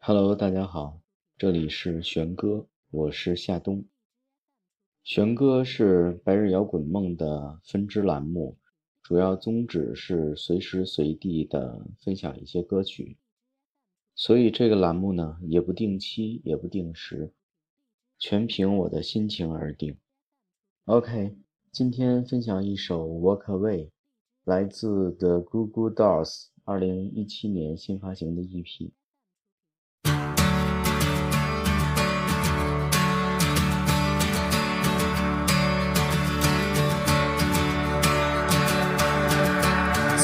Hello，大家好，这里是玄哥，我是夏冬。玄哥是白日摇滚梦的分支栏目，主要宗旨是随时随地的分享一些歌曲，所以这个栏目呢也不定期，也不定时，全凭我的心情而定。OK，今天分享一首《Walk Away》，来自 The Goo Goo Dolls，二零一七年新发行的 EP。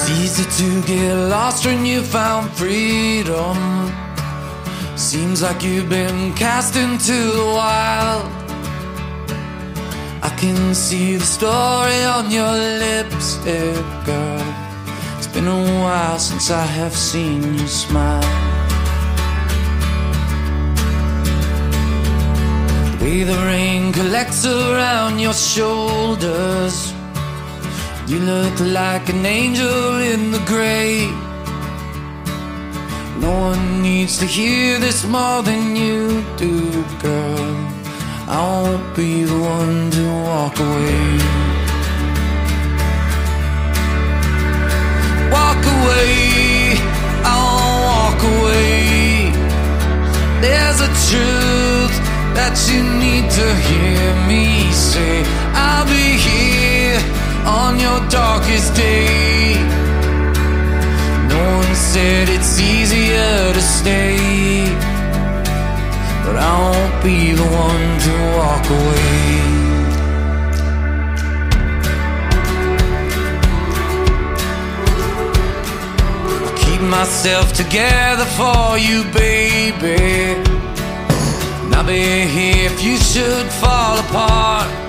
It's easy to get lost when you found freedom. Seems like you've been cast into the wild. I can see the story on your lipstick, girl. It's been a while since I have seen you smile. The way the rain collects around your shoulders. You look like an angel in the gray. No one needs to hear this more than you do, girl. I won't be the one to walk away. Walk away, I won't walk away. There's a truth that you need to hear me say. I'll be here your darkest day. No one said it's easier to stay, but I won't be the one to walk away. Myself together for you, baby. And I'll be here if you should fall apart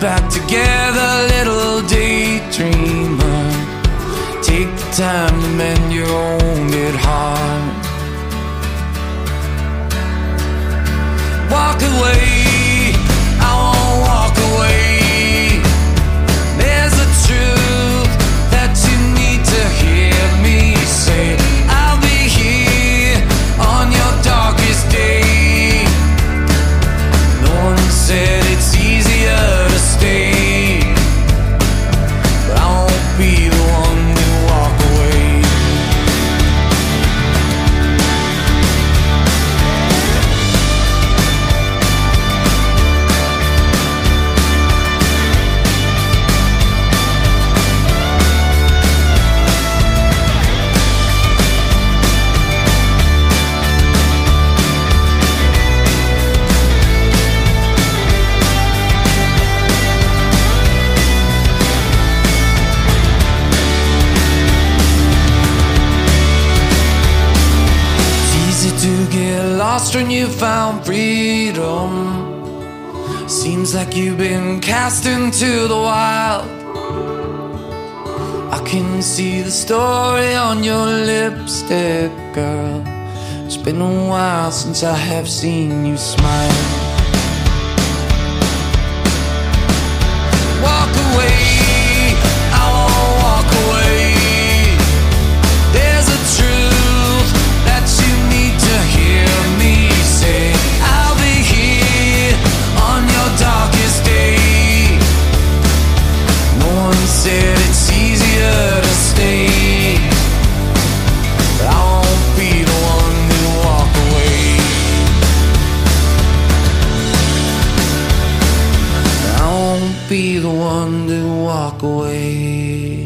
back together, little daydreamer. Take the time to mend your wounded heart. Lost when you found freedom. Seems like you've been cast into the wild. I can see the story on your lipstick, girl. It's been a while since I have seen you smile. Walk away.